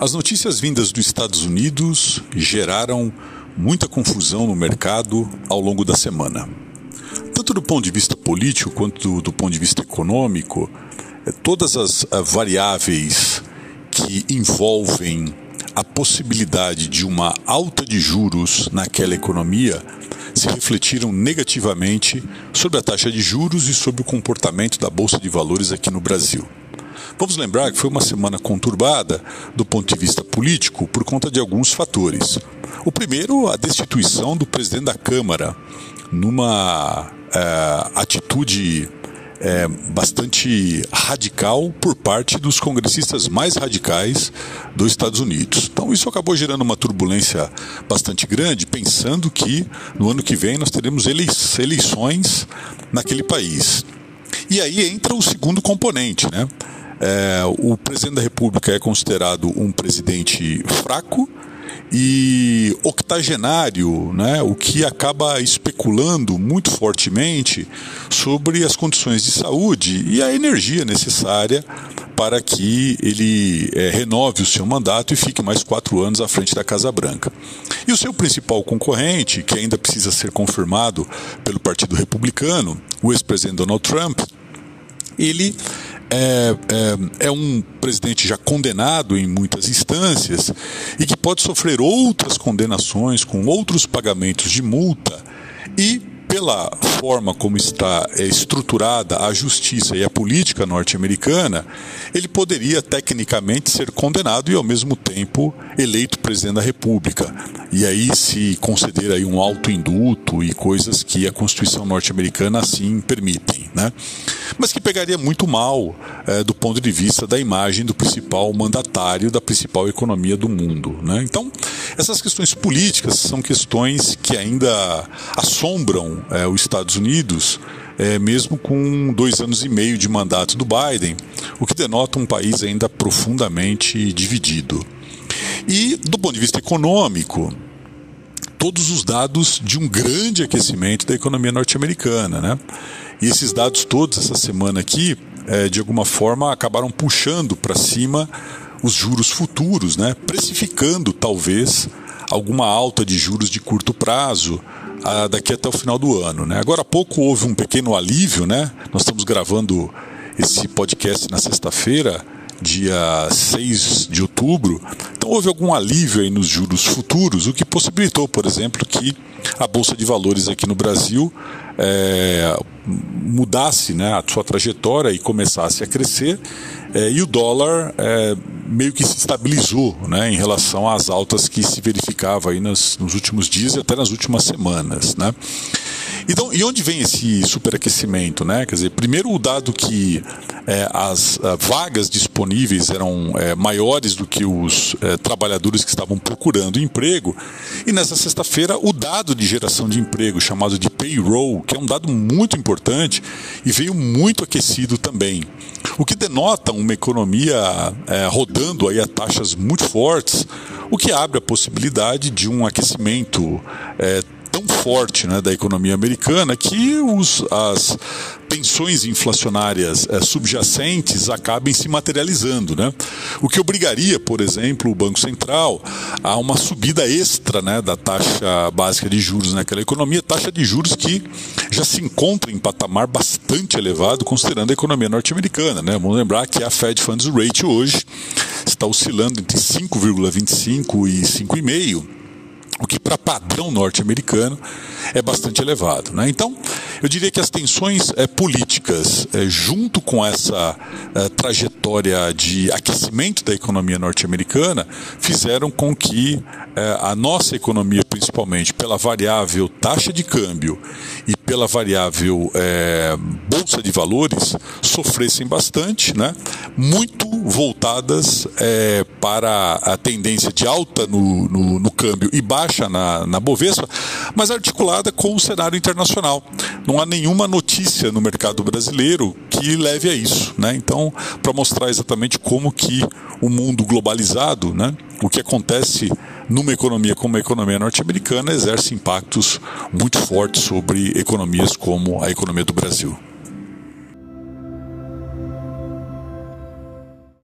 As notícias vindas dos Estados Unidos geraram muita confusão no mercado ao longo da semana. Tanto do ponto de vista político quanto do, do ponto de vista econômico, eh, todas as eh, variáveis que envolvem a possibilidade de uma alta de juros naquela economia se refletiram negativamente sobre a taxa de juros e sobre o comportamento da Bolsa de Valores aqui no Brasil. Vamos lembrar que foi uma semana conturbada do ponto de vista político por conta de alguns fatores. O primeiro, a destituição do presidente da Câmara, numa é, atitude é, bastante radical por parte dos congressistas mais radicais dos Estados Unidos. Então, isso acabou gerando uma turbulência bastante grande, pensando que no ano que vem nós teremos eleições naquele país. E aí entra o segundo componente, né? É, o presidente da República é considerado um presidente fraco e octogenário, né, o que acaba especulando muito fortemente sobre as condições de saúde e a energia necessária para que ele é, renove o seu mandato e fique mais quatro anos à frente da Casa Branca. E o seu principal concorrente, que ainda precisa ser confirmado pelo Partido Republicano, o ex-presidente Donald Trump, ele é, é, é, um presidente já condenado em muitas instâncias e que pode sofrer outras condenações com outros pagamentos de multa e pela forma como está é, estruturada a justiça e a política norte-americana, ele poderia tecnicamente ser condenado e ao mesmo tempo eleito presidente da República. E aí se conceder aí um alto induto e coisas que a Constituição norte-americana assim permitem, né? Mas que pegaria muito mal é, do ponto de vista da imagem do principal mandatário da principal economia do mundo, né? Então essas questões políticas são questões que ainda assombram é, os Estados Unidos, é, mesmo com dois anos e meio de mandato do Biden, o que denota um país ainda profundamente dividido. E, do ponto de vista econômico, todos os dados de um grande aquecimento da economia norte-americana. Né? E esses dados todos, essa semana aqui, é, de alguma forma, acabaram puxando para cima os juros futuros, né? precificando talvez alguma alta de juros de curto prazo ah, daqui até o final do ano. Né? Agora há pouco houve um pequeno alívio, né? nós estamos gravando esse podcast na sexta-feira, dia 6 de outubro. Então houve algum alívio aí nos juros futuros, o que possibilitou, por exemplo, que a Bolsa de Valores aqui no Brasil é, mudasse né, a sua trajetória e começasse a crescer é, e o dólar é, meio que se estabilizou né, em relação às altas que se verificava aí nas, nos últimos dias e até nas últimas semanas. Né? Então, e onde vem esse superaquecimento? Né? Quer dizer, primeiro o dado que é, as uh, vagas disponíveis eram é, maiores do que os é, trabalhadores que estavam procurando emprego, e nessa sexta-feira o dado de geração de emprego, chamado de payroll, que é um dado muito importante e veio muito aquecido também. O que denota uma economia é, rodando aí a taxas muito fortes, o que abre a possibilidade de um aquecimento é, tão forte né, da economia americana que os, as tensões inflacionárias é, subjacentes acabem se materializando, né? O que obrigaria, por exemplo, o Banco Central a uma subida extra né, da taxa básica de juros naquela economia, taxa de juros que já se encontra em patamar bastante elevado considerando a economia norte-americana, né? Vamos lembrar que a Fed Funds Rate hoje está oscilando entre 5,25 e 5,5 o que para padrão norte-americano é bastante elevado. Né? Então, eu diria que as tensões é, políticas, é, junto com essa é, trajetória de aquecimento da economia norte-americana, fizeram com que a nossa economia, principalmente pela variável taxa de câmbio e pela variável bolsa de valores, sofressem bastante, né? muito voltadas para a tendência de alta no, no, no câmbio e baixa na, na Bovespa, mas articulada com o cenário internacional. Não há nenhuma notícia no mercado brasileiro que leve a isso, né? Então, para mostrar exatamente como que o mundo globalizado, né, o que acontece numa economia como a economia norte-americana exerce impactos muito fortes sobre economias como a economia do Brasil.